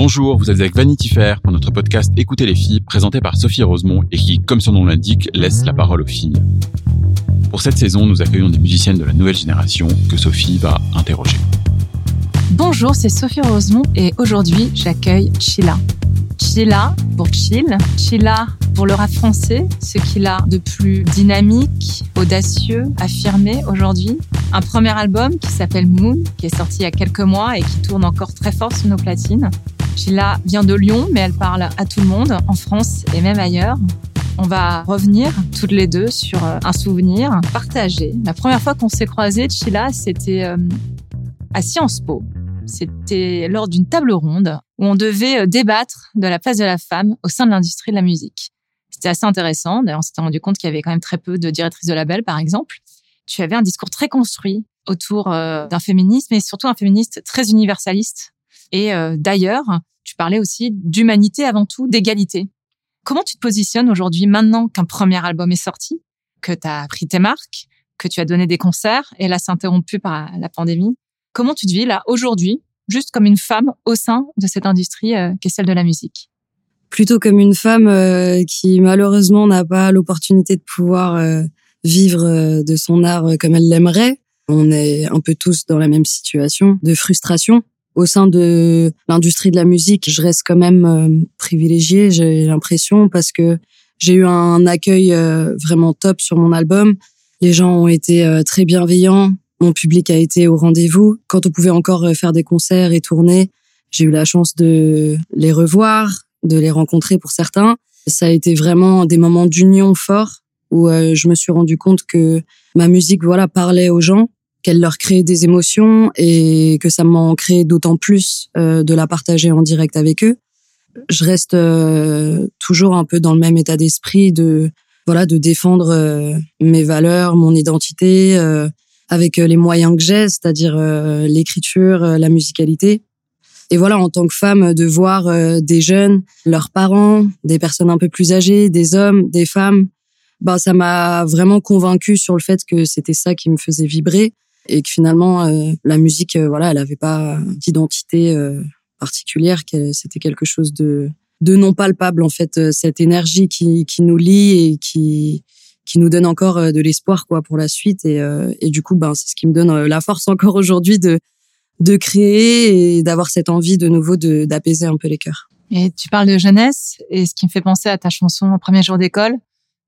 Bonjour, vous êtes avec Vanity Fair pour notre podcast Écoutez les filles, présenté par Sophie Rosemont et qui, comme son nom l'indique, laisse la parole aux filles. Pour cette saison, nous accueillons des musiciennes de la nouvelle génération que Sophie va interroger. Bonjour, c'est Sophie Rosemont et aujourd'hui j'accueille Chilla. Chilla pour chill, Chilla pour le rap français, ce qu'il a de plus dynamique, audacieux, affirmé aujourd'hui. Un premier album qui s'appelle Moon, qui est sorti il y a quelques mois et qui tourne encore très fort sur nos platines. Chilla vient de Lyon, mais elle parle à tout le monde, en France et même ailleurs. On va revenir toutes les deux sur euh, un souvenir partagé. La première fois qu'on s'est croisés, Chilla, c'était euh, à Sciences Po. C'était lors d'une table ronde où on devait euh, débattre de la place de la femme au sein de l'industrie de la musique. C'était assez intéressant. D'ailleurs, on s'était rendu compte qu'il y avait quand même très peu de directrices de label, par exemple. Tu avais un discours très construit autour d'un féminisme et surtout un féministe très universaliste. Et euh, d'ailleurs, tu parlais aussi d'humanité avant tout, d'égalité. Comment tu te positionnes aujourd'hui, maintenant qu'un premier album est sorti, que tu as pris tes marques, que tu as donné des concerts, et là c'est interrompu par la pandémie? Comment tu te vis là aujourd'hui, juste comme une femme au sein de cette industrie euh, qui est celle de la musique? Plutôt comme une femme euh, qui malheureusement n'a pas l'opportunité de pouvoir euh, vivre de son art comme elle l'aimerait. On est un peu tous dans la même situation de frustration. Au sein de l'industrie de la musique, je reste quand même euh, privilégiée, j'ai l'impression, parce que j'ai eu un accueil euh, vraiment top sur mon album. Les gens ont été euh, très bienveillants, mon public a été au rendez-vous. Quand on pouvait encore faire des concerts et tourner, j'ai eu la chance de les revoir, de les rencontrer pour certains. Ça a été vraiment des moments d'union forts où je me suis rendu compte que ma musique voilà parlait aux gens, qu'elle leur créait des émotions et que ça m'en créait d'autant plus euh, de la partager en direct avec eux. Je reste euh, toujours un peu dans le même état d'esprit de voilà de défendre euh, mes valeurs, mon identité avec les moyens que j'ai, c'est-à-dire l'écriture, la musicalité. Et voilà, en tant que femme, de voir des jeunes, leurs parents, des personnes un peu plus âgées, des hommes, des femmes, bah ça m'a vraiment convaincue sur le fait que c'était ça qui me faisait vibrer et que finalement euh, la musique, euh, voilà, elle avait pas d'identité euh, particulière, que c'était quelque chose de de non palpable en fait, euh, cette énergie qui qui nous lie et qui qui nous donne encore euh, de l'espoir quoi pour la suite et euh, et du coup ben c'est ce qui me donne euh, la force encore aujourd'hui de de créer et d'avoir cette envie de nouveau de d'apaiser un peu les cœurs. Et tu parles de jeunesse, et ce qui me fait penser à ta chanson premier jour d'école.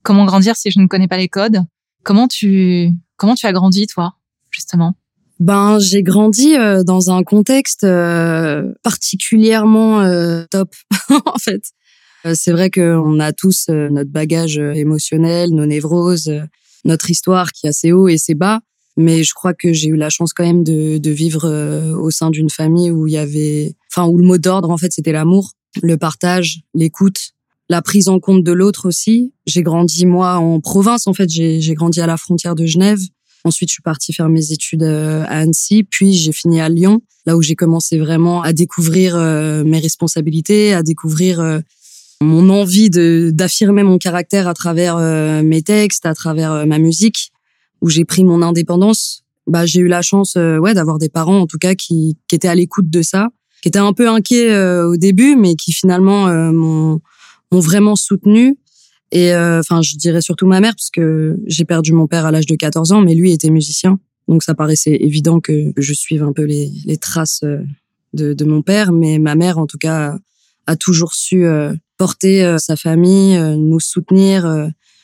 Comment grandir si je ne connais pas les codes? Comment tu comment tu as grandi toi, justement Ben j'ai grandi euh, dans un contexte euh, particulièrement euh, top en fait. C'est vrai qu'on a tous notre bagage émotionnel, nos névroses, notre histoire qui a ses hauts et ses bas. Mais je crois que j'ai eu la chance quand même de, de vivre au sein d'une famille où il y avait, enfin où le mot d'ordre en fait c'était l'amour, le partage, l'écoute, la prise en compte de l'autre aussi. J'ai grandi moi en province en fait, j'ai grandi à la frontière de Genève. Ensuite, je suis partie faire mes études euh, à Annecy, puis j'ai fini à Lyon, là où j'ai commencé vraiment à découvrir euh, mes responsabilités, à découvrir euh, mon envie de d'affirmer mon caractère à travers mes textes, à travers ma musique, où j'ai pris mon indépendance. Bah, j'ai eu la chance, ouais, d'avoir des parents en tout cas qui qui étaient à l'écoute de ça, qui étaient un peu inquiets au début, mais qui finalement m'ont vraiment soutenu. Et euh, enfin, je dirais surtout ma mère, parce que j'ai perdu mon père à l'âge de 14 ans, mais lui était musicien, donc ça paraissait évident que je suive un peu les traces euh, de mon père, mais ma mère en tout cas a toujours su euh, porter sa famille, nous soutenir.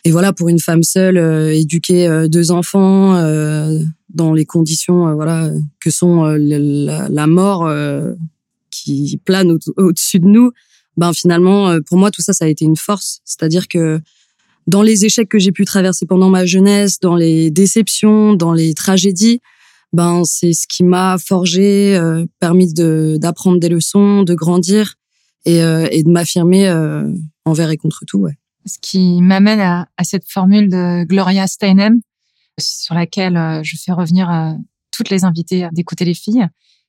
et voilà, pour une femme seule, éduquer deux enfants dans les conditions, voilà, que sont la, mort qui plane au- au-dessus de nous. Ben finalement, euh, pour moi, tout ça, ça a été une force. C'est-à-dire que dans les échecs que j'ai pu traverser pendant ma jeunesse, dans les déceptions, dans les tragédies, ben c'est ce qui m'a forgé, euh, permis de d'apprendre des leçons, de grandir et, euh, et de m'affirmer euh, envers et contre tout. Ouais. Ce qui m'amène à, à, cette formule de Gloria Steinem, sur laquelle euh, je fais revenir euh, toutes les invités d'écouter les filles,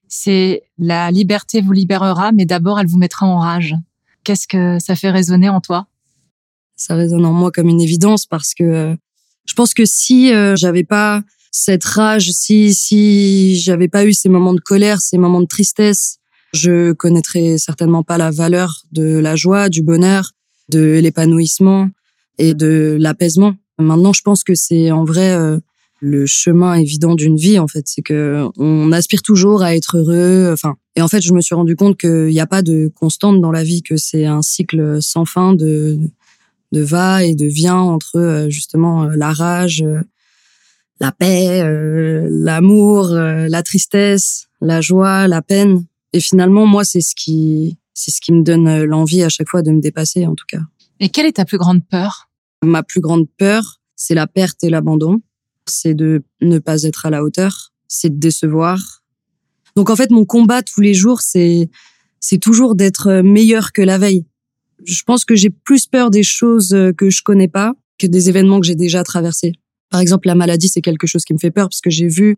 c'est la liberté vous libérera, mais d'abord elle vous mettra en rage. Qu'est-ce que ça fait résonner en toi? Ça résonne en moi comme une évidence parce que je pense que si j'avais pas cette rage, si si j'avais pas eu ces moments de colère, ces moments de tristesse, je connaîtrais certainement pas la valeur de la joie, du bonheur, de l'épanouissement et de l'apaisement. Maintenant, je pense que c'est en vrai euh, le chemin évident d'une vie en fait, c'est que on aspire toujours à être heureux, enfin et en fait, je me suis rendu compte qu'il n'y a pas de constante dans la vie, que c'est un cycle sans fin de de va et de vient entre euh, justement euh, la rage, la paix, l'amour, la tristesse, la joie, la peine. Et finalement, moi, c'est ce qui, c'est ce qui me donne l'envie à chaque fois de me dépasser, en tout cas. Et quelle est ta plus grande peur? Ma plus grande peur, c'est la perte et l'abandon. C'est de ne pas être à la hauteur. C'est de décevoir. Donc en fait, mon combat tous les jours, c'est c'est toujours d'être meilleur que la veille. Je pense que j'ai plus peur des choses que je connais pas que des événements que j'ai déjà traversés. Par exemple, la maladie, c'est quelque chose qui me fait peur parce que j'ai vu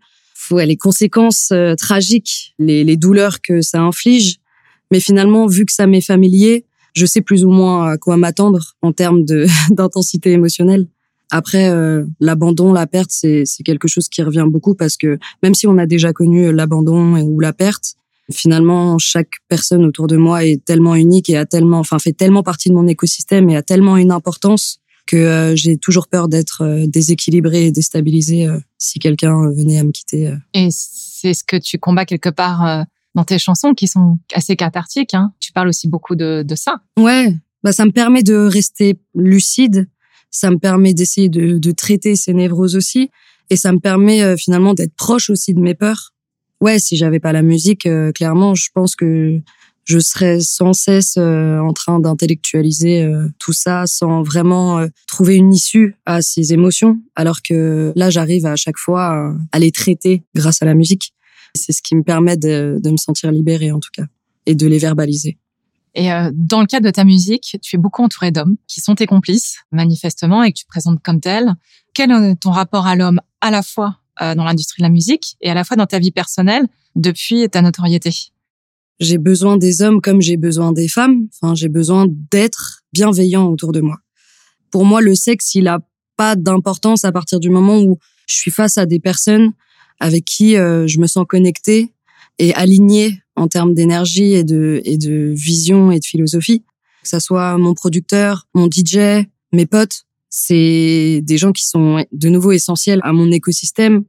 les conséquences euh, tragiques, les, les, douleurs que ça inflige. Mais finalement, vu que ça m'est familier, je sais plus ou moins à quoi m'attendre en termes d'intensité émotionnelle. Après, euh, l'abandon, la perte, c'est quelque chose qui revient beaucoup parce que même si on a déjà connu l'abandon ou la perte, finalement, chaque personne autour de moi est tellement unique et a tellement, enfin, fait tellement partie de mon écosystème et a tellement une importance que euh, j'ai toujours peur d'être euh, déséquilibrée et déstabilisée euh, si quelqu'un venait à me quitter. Et c'est ce que tu combats quelque part dans tes chansons qui sont assez cathartiques. Hein. Tu parles aussi beaucoup de, de ça. Ouais, bah ça me permet de rester lucide, ça me permet d'essayer de, de, traiter ces névroses aussi, et ça me permet finalement d'être proche aussi de mes peurs. Ouais, si j'avais pas la musique, clairement, je pense que je serais sans cesse euh, en train d'intellectualiser euh, tout ça sans vraiment euh, trouver une issue à ces émotions, alors que là, j'arrive à chaque fois à les traiter grâce à la musique. C'est ce qui me permet de, de me sentir libérée, en tout cas, et de les verbaliser. Et dans le cadre de ta musique, tu es beaucoup entouré d'hommes qui sont tes complices, manifestement, et que tu te présentes comme tel. Quel est ton rapport à l'homme à la fois dans l'industrie de la musique et à la fois dans ta vie personnelle depuis ta notoriété? J'ai besoin des hommes comme j'ai besoin des femmes. Enfin, j'ai besoin d'être bienveillant autour de moi. Pour moi, le sexe, il a pas d'importance à partir du moment où je suis face à des personnes avec qui euh, je me sens connectée et alignée en termes d'énergie et de, et de vision et de philosophie. Que ça soit mon producteur, mon DJ, mes potes, c'est des gens qui sont de nouveau essentiels à mon écosystème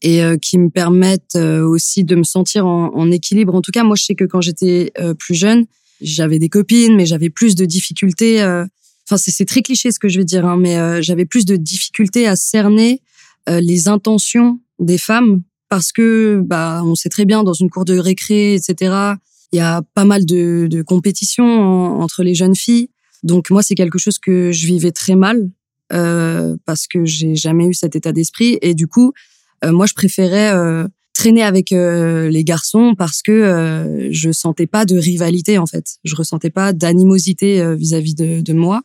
et euh, qui me permettent euh, aussi de me sentir en, équilibre. En tout cas, moi, je sais que quand j'étais euh, plus jeune, j'avais des copines, mais j'avais plus de difficultés. Enfin, c'est très cliché ce que je vais dire, hein, mais j'avais plus de difficultés à cerner les intentions des femmes parce que, bah, on sait très bien dans une cour de récré, etc. Il y a pas mal de, de compétitions entre les jeunes filles. Donc moi, c'est quelque chose que je vivais très mal euh, parce que j'ai jamais eu cet état d'esprit et du coup, euh, moi, je préférais euh, traîner avec euh, les garçons parce que je sentais pas de rivalité en fait. Je ressentais pas d'animosité vis-à-vis de, de, moi.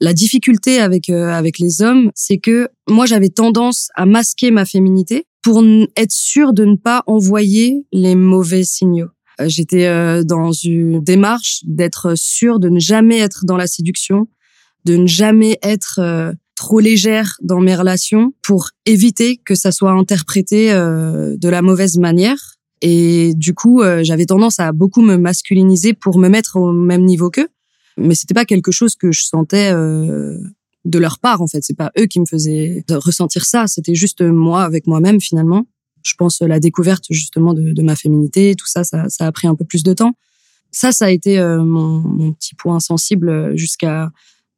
La difficulté avec avec les hommes, c'est que moi j'avais tendance à masquer ma féminité pour être sûre de ne pas envoyer les mauvais signaux. J'étais dans une démarche d'être sûre de ne jamais être dans la séduction, de ne jamais être trop légère dans mes relations pour éviter que ça soit interprété euh, de la mauvaise manière. Et du coup, euh, j'avais tendance à beaucoup me masculiniser pour me mettre au même niveau qu'eux. Mais c'était pas quelque chose que je sentais euh, de leur part en fait. C'est pas eux qui me faisaient ressentir ça. C'était juste moi avec moi-même finalement. Je pense la découverte justement de, ma féminité, tout ça, ça, ça, a pris un peu plus de temps. Ça, ça a été mon, mon petit point sensible jusqu'à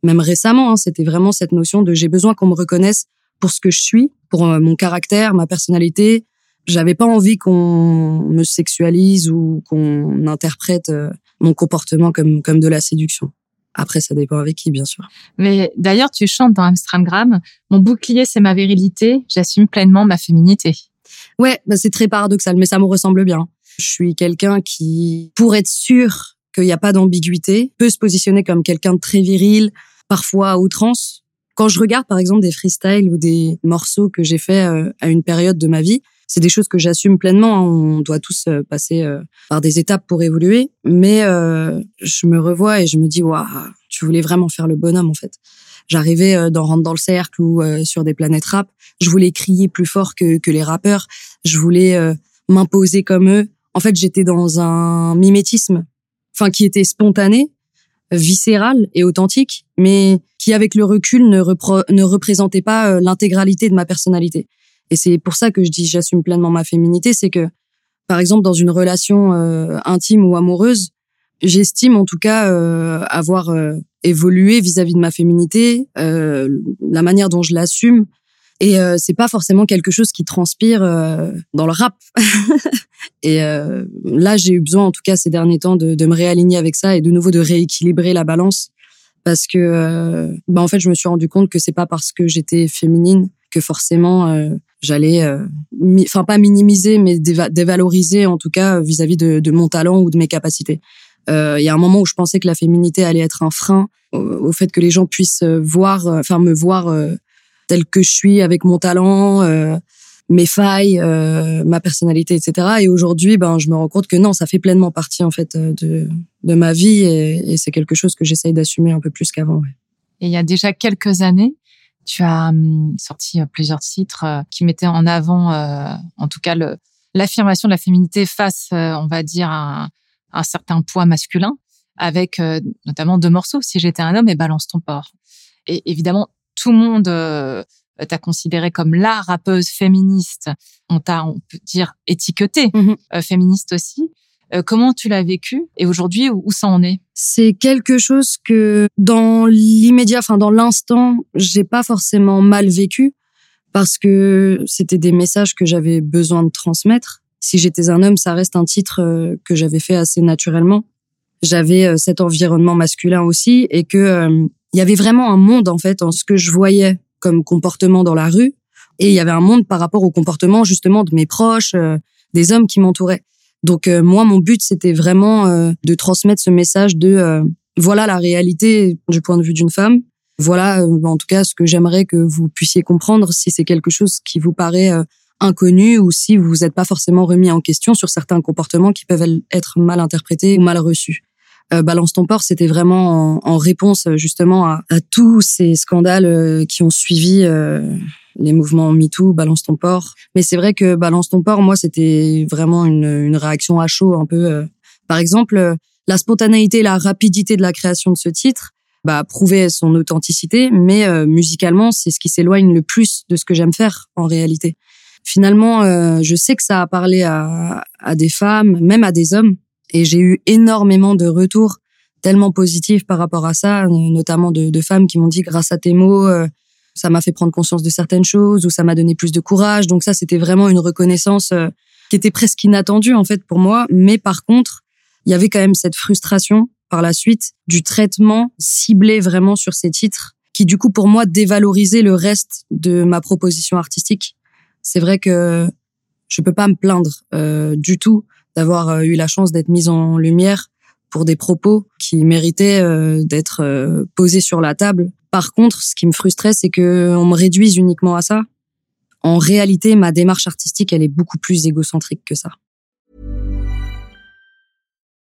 même récemment, hein, c'était vraiment cette notion de j'ai besoin qu'on me reconnaisse pour ce que je suis, pour euh, mon caractère, ma personnalité. J'avais pas envie qu'on me sexualise ou qu'on interprète euh, mon comportement comme comme de la séduction. Après, ça dépend avec qui, bien sûr. Mais d'ailleurs, tu chantes dans Amstramgram, mon bouclier, c'est ma virilité, j'assume pleinement ma féminité. Ouais, bah c'est très paradoxal, mais ça me ressemble bien. Je suis quelqu'un qui, pour être sûr qu'il n'y a pas d'ambiguïté, peut se positionner comme quelqu'un de très viril, parfois à outrance. Quand je regarde par exemple des freestyles ou des morceaux que j'ai fait euh, à une période de ma vie, c'est des choses que j'assume pleinement. Hein. On doit tous euh, passer euh, par des étapes pour évoluer, mais je me revois et je me dis waouh, tu voulais vraiment faire le bonhomme en fait. J'arrivais dans Rentre dans le cercle ou sur des planètes rap, je voulais crier plus fort que, les rappeurs, je voulais m'imposer comme eux. En fait, j'étais dans un mimétisme, enfin qui était spontané, viscéral et authentique, mais qui avec le recul ne, représentait pas euh, l'intégralité de ma personnalité. Et c'est pour ça que je dis j'assume pleinement ma féminité, c'est que par exemple dans une relation euh, intime ou amoureuse, j'estime en tout cas euh, avoir évolué vis-à-vis -vis de ma féminité, la manière dont je l'assume, et euh, c'est pas forcément quelque chose qui transpire euh, dans le rap. et euh, là, j'ai eu besoin, en tout cas ces derniers temps, de, de, me réaligner avec ça et de nouveau de rééquilibrer la balance, parce que, euh, bah en fait, je me suis rendu compte que c'est pas parce que j'étais féminine que forcément j'allais, enfin pas minimiser, mais dévaloriser en tout cas vis-à-vis de, de, mon talent ou de mes capacités. Il y a un moment où je pensais que la féminité allait être un frein au, fait que les gens puissent voir, enfin me voir telle que je suis avec mon talent, euh, mes failles, euh, ma personnalité, etc. Et aujourd'hui, ben, je me rends compte que non, ça fait pleinement partie en fait euh, de, de ma vie et, et c'est quelque chose que j'essaye d'assumer un peu plus qu'avant. Ouais. Et il y a déjà quelques années, tu as hum, sorti plusieurs titres qui mettaient en avant, en tout cas, l'affirmation de la féminité face, on va dire, à un, un certain poids masculin, avec notamment deux morceaux, Si j'étais un homme et Balance ton porc. Et évidemment, tout le monde euh, t'a considéré comme la rappeuse féministe. On t'a, on peut dire, étiqueté mhm. euh, féministe aussi. Euh, comment tu l'as vécu et aujourd'hui où, ça en est? C'est quelque chose que dans l'immédiat, enfin dans l'instant, j'ai pas forcément mal vécu parce que c'était des messages que j'avais besoin de transmettre. Si j'étais un homme, ça reste un titre que j'avais fait assez naturellement. J'avais cet environnement masculin aussi et que il y avait vraiment un monde en fait en ce que je voyais comme comportement dans la rue et il y avait un monde par rapport au comportement justement de mes proches, euh, des hommes qui m'entouraient. Donc euh, moi mon but c'était vraiment euh, de transmettre ce message de voilà la réalité du point de vue d'une femme. Voilà en tout cas ce que j'aimerais que vous puissiez comprendre si c'est quelque chose qui vous paraît inconnu ou si vous n'êtes pas forcément remis en question sur certains comportements qui peuvent être mal interprétés ou mal reçus. Euh, Balance ton port, c'était vraiment en, réponse justement à, tous ces scandales euh, qui ont suivi euh, les mouvements MeToo, Balance ton port. Mais c'est vrai que Balance ton port, moi, c'était vraiment une, réaction à chaud un peu. Par exemple, la spontanéité, la rapidité de la création de ce titre, bah, prouvait son authenticité, mais musicalement, c'est ce qui s'éloigne le plus de ce que j'aime faire en réalité. Finalement, je sais que ça a parlé à des femmes, même à des hommes, et j'ai eu énormément de retours tellement positifs par rapport à ça, notamment de, femmes qui m'ont dit grâce à tes mots, euh, ça m'a fait prendre conscience de certaines choses ou ça m'a donné plus de courage. Donc ça, c'était vraiment une reconnaissance euh, qui était presque inattendue en fait pour moi. Mais par contre, il y avait quand même cette frustration par la suite du traitement ciblé vraiment sur ces titres qui du coup pour moi dévalorisait le reste de ma proposition artistique. C'est vrai que je peux pas me plaindre euh, du tout d'avoir euh, eu la chance d'être mise en lumière pour des propos qui méritaient euh, d'être euh, posés sur la table. Par contre, ce qui me frustrait, c'est que on me réduise uniquement à ça. En réalité, ma démarche artistique, elle est beaucoup plus égocentrique que ça.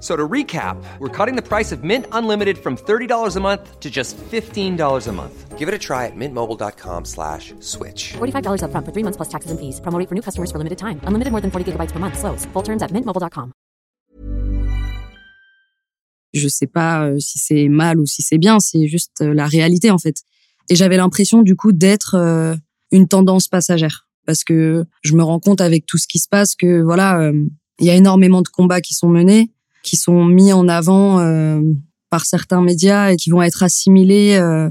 So to recap, we're cutting the price of Mint Unlimited from $30 a month to just $15 a month. Give it a try at mintmobile.com slash switch. $45 up front for three months plus taxes and fees. Promoting for new customers for limited time. Unlimited more than 40 gigabytes per month. Slows. Full terms at mintmobile.com. Je sais pas euh, si c'est mal ou si c'est bien, c'est juste euh, la réalité en fait. Et j'avais l'impression du coup d'être euh, une tendance passagère. Parce que je me rends compte avec tout ce qui se passe que voilà, il y a énormément de combats qui sont menés qui sont mis en avant euh, par certains médias et qui vont être assimilés euh,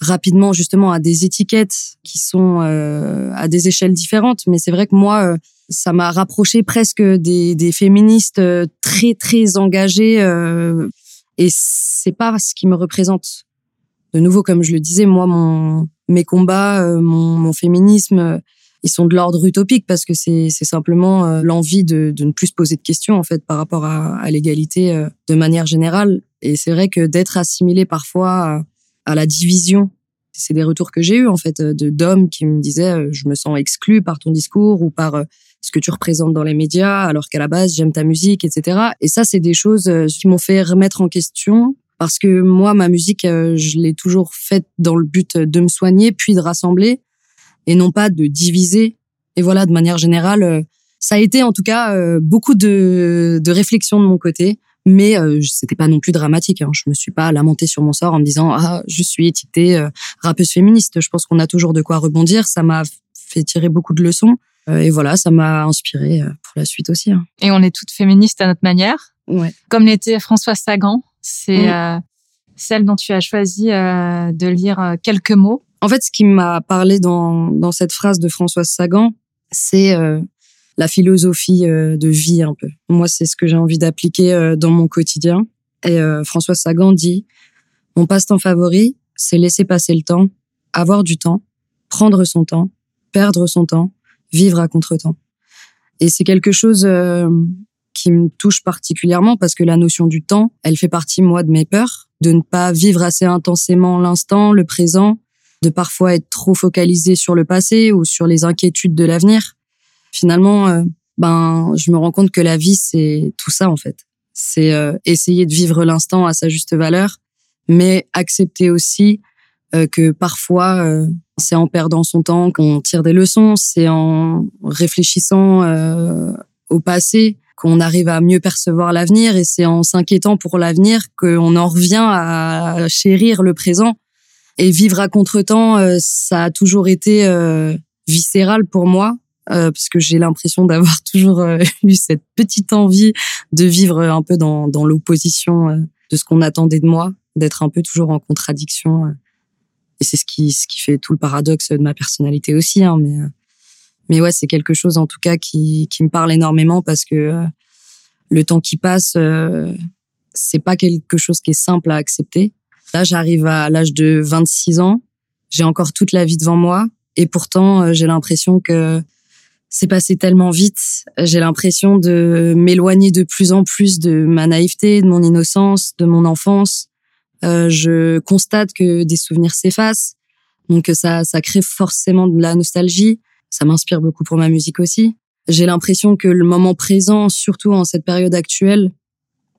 rapidement justement à des étiquettes qui sont euh, à des échelles différentes. Mais c'est vrai que moi, euh, ça m'a rapproché presque des, des féministes euh, très très engagées. Euh, et c'est pas ce qui me représente. De nouveau, comme je le disais, moi, mon mes combats, mon, mon féminisme, ils sont de l'ordre utopique parce que c'est simplement l'envie de, de ne plus se poser de questions en fait par rapport à, à l'égalité de manière générale. Et c'est vrai que d'être assimilé parfois à la division. C'est des retours que j'ai eu en fait de d'hommes qui me disaient euh, je me sens exclu par ton discours ou par euh, ce que tu représentes dans les médias alors qu'à la base j'aime ta musique etc. Et ça c'est des choses euh, qui m'ont fait remettre en question parce que moi ma musique je l'ai toujours faite dans le but de me soigner puis de rassembler et non pas de diviser. Et voilà de manière générale ça a été en tout cas beaucoup de, de réflexion de mon côté mais euh, c'était pas non plus dramatique. Hein. Je me suis pas lamentée sur mon sort en me disant ah je suis étiquetée euh, rappeuse féministe. Je pense qu'on a toujours de quoi rebondir. Ça m'a fait tirer beaucoup de leçons euh, et voilà, ça m'a inspiré euh, pour la suite aussi. Hein. Et on est toutes féministes à notre manière. Ouais. Comme l'était Françoise Sagan, c'est celle dont tu as choisi de lire quelques mots. En fait, ce qui m'a parlé dans dans cette phrase de Françoise Sagan, c'est la philosophie euh, de vie un peu. Moi, c'est ce que j'ai envie d'appliquer euh, dans mon quotidien. Et euh, François Sagan dit Mon passe-temps favori, c'est laisser passer le temps, avoir du temps, prendre son temps, perdre son temps, vivre à contre-temps. Et c'est quelque chose qui me touche particulièrement parce que la notion du temps, elle fait partie, moi, de mes peurs, de ne pas vivre assez intensément l'instant, le présent, de parfois être trop focalisé sur le passé ou sur les inquiétudes de l'avenir finalement, euh, ben, je me rends compte que la vie, c'est tout ça, en fait. C'est euh, essayer de vivre l'instant à sa juste valeur, mais accepter aussi euh, que parfois, c'est en perdant son temps qu'on tire des leçons, c'est en réfléchissant au passé qu'on arrive à mieux percevoir l'avenir et c'est en s'inquiétant pour l'avenir qu'on en revient à chérir le présent. Et vivre à contretemps, euh, ça a toujours été euh, viscéral pour moi euh, parce que j'ai l'impression d'avoir toujours euh, eu cette petite envie de vivre un peu dans, dans l'opposition euh, de ce qu'on attendait de moi, d'être un peu toujours en contradiction. euh. et c'est ce qui, ce qui fait tout le paradoxe de ma personnalité aussi. Hein, mais, mais ouais, c'est quelque chose en tout cas qui, qui me parle énormément parce que le temps qui passe, c'est pas quelque chose qui est simple à accepter. Là, j'arrive à l'âge de 26 ans, j'ai encore toute la vie devant moi, et pourtant, euh, j'ai l'impression que c'est passé tellement vite. J'ai l'impression de m'éloigner de plus en plus de ma naïveté, de mon innocence, de mon enfance. Euh, je constate que des souvenirs s'effacent, donc ça, ça crée forcément de la nostalgie. Ça m'inspire beaucoup pour ma musique aussi. J'ai l'impression que le moment présent, surtout en cette période actuelle,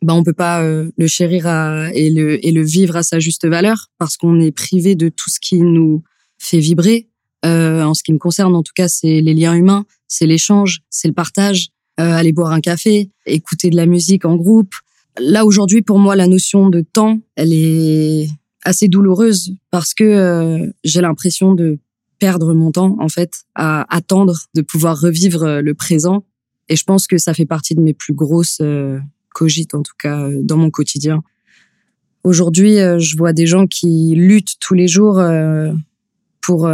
ben on peut pas euh, le chérir à, et le et le vivre à sa juste valeur parce qu'on est privé de tout ce qui nous fait vibrer. Euh, en ce qui me concerne, en tout cas, c'est les liens humains, c'est l'échange, c'est le partage, euh, aller boire un café, écouter de la musique en groupe. Là aujourd'hui, pour moi, la notion de temps, elle est assez douloureuse parce que euh, j'ai l'impression de perdre mon temps en fait à attendre de pouvoir revivre euh, le présent. Et je pense que ça fait partie de mes plus grosses cogites, en tout cas euh, dans mon quotidien. Aujourd'hui, euh, je vois des gens qui luttent tous les jours euh, pour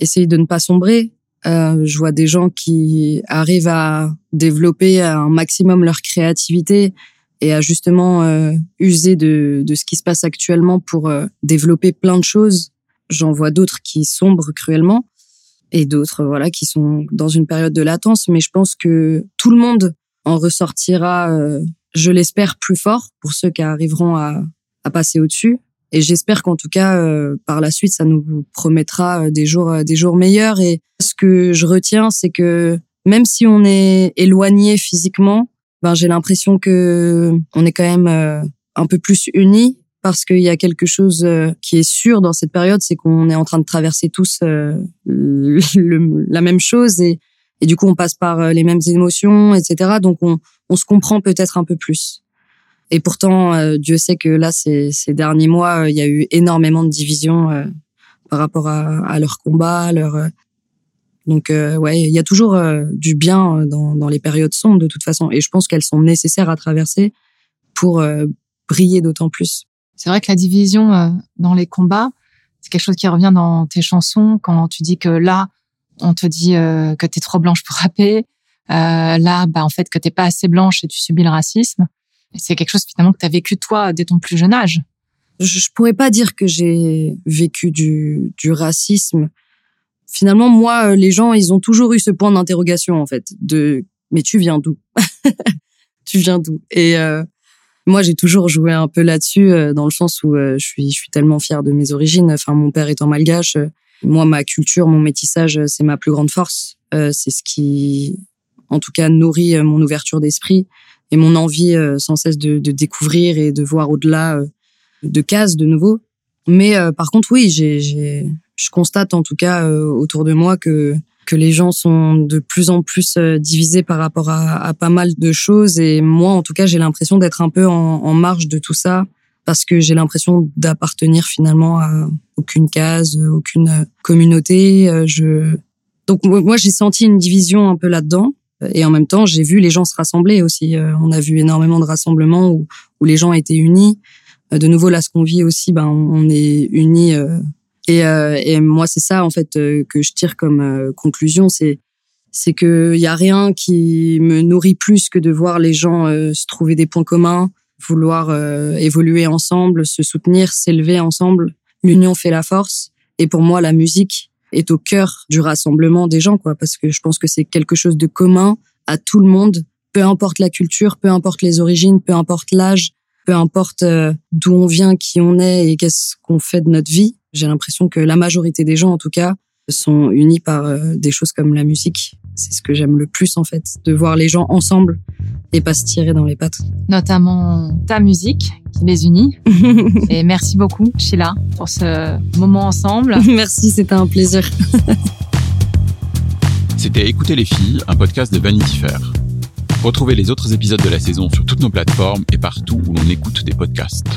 essayer de ne pas sombrer. Je vois des gens qui arrivent à développer un maximum leur créativité et à justement user de, de ce qui se passe actuellement pour développer plein de choses. J'en vois d'autres qui sombrent cruellement et d'autres voilà qui sont dans une période de latence. Mais je pense que tout le monde en ressortira, euh, je l'espère, plus fort pour ceux qui arriveront à, passer au-dessus. Et j'espère qu'en tout cas, euh, par la suite, ça nous promettra euh, des jours, des jours meilleurs. Et ce que je retiens, c'est que même si on est éloigné physiquement, ben j'ai l'impression que on est quand même un peu plus unis parce qu'il y a quelque chose qui est sûr dans cette période, c'est qu'on est en train de traverser tous la même chose et du coup on passe par euh, les mêmes émotions, etc. Donc on, on se comprend peut-être un peu plus. Et pourtant, euh, Dieu sait que là, ces, ces derniers mois, euh, il y a eu énormément de divisions euh, par rapport à, à leur combat, leur. euh, Donc ouais, il y a toujours du bien dans, dans les périodes sombres de toute façon, et je pense qu'elles sont nécessaires à traverser pour briller d'autant plus. C'est vrai que la division dans les combats, C'est quelque chose qui revient dans tes chansons quand tu dis que là, on te dit euh, que t'es trop blanche pour rapper. Euh, là, bah en fait que t'es pas assez blanche et tu subis le racisme. C'est quelque chose finalement que tu as vécu toi dès ton plus jeune âge. Je, pourrais pas dire que j'ai vécu du, du racisme. Finalement, moi, les gens, ils ont toujours eu ce point d'interrogation en fait. De mais tu viens d'où? Tu viens d'où? Et euh, moi, j'ai toujours joué un peu là-dessus, euh, dans le sens où euh, je suis, je suis tellement fière de mes origines. Enfin, mon père étant malgache, euh, moi, ma culture, mon métissage, c'est ma plus grande force. c'est ce qui, en tout cas, nourrit mon ouverture d'esprit et mon envie sans cesse de, de, découvrir et de voir au-delà de cases de nouveau. Mais par contre, oui, j'ai, je constate en tout cas autour de moi que que les gens sont de plus en plus euh, divisés par rapport à, à pas mal de choses. Et moi, en tout cas, j'ai l'impression d'être un peu en, en, marge de tout ça parce que j'ai l'impression d'appartenir finalement à aucune case, aucune communauté. Euh, je... Donc moi, j'ai senti une division un peu là-dedans. Et en même temps, j'ai vu les gens se rassembler aussi. Euh, on a vu énormément de rassemblements où, les gens étaient unis. De nouveau, là, ce qu'on vit aussi, ben, on est unis et, euh, et moi, c'est ça en fait euh, que je tire comme euh, conclusion, c'est c'est que il y a rien qui me nourrit plus que de voir les gens se trouver des points communs, vouloir évoluer ensemble, se soutenir, s'élever ensemble. L'union fait la force. Et pour moi, la musique est au cœur du rassemblement des gens, quoi, parce que je pense que c'est quelque chose de commun à tout le monde, peu importe la culture, peu importe les origines, peu importe l'âge, peu importe d'où on vient, qui on est et qu'est-ce qu'on fait de notre vie. J'ai l'impression que la majorité des gens, en tout cas, sont unis par euh, des choses comme la musique. C'est ce que j'aime le plus, en fait, de voir les gens ensemble et pas se tirer dans les pattes. Notamment ta musique qui les unit. et merci beaucoup, Sheila, pour ce moment ensemble. merci, c'était un plaisir. c'était Écouter les filles, un podcast de Vanity Fair. Retrouvez les autres épisodes de la saison sur toutes nos plateformes et partout où l'on écoute des podcasts.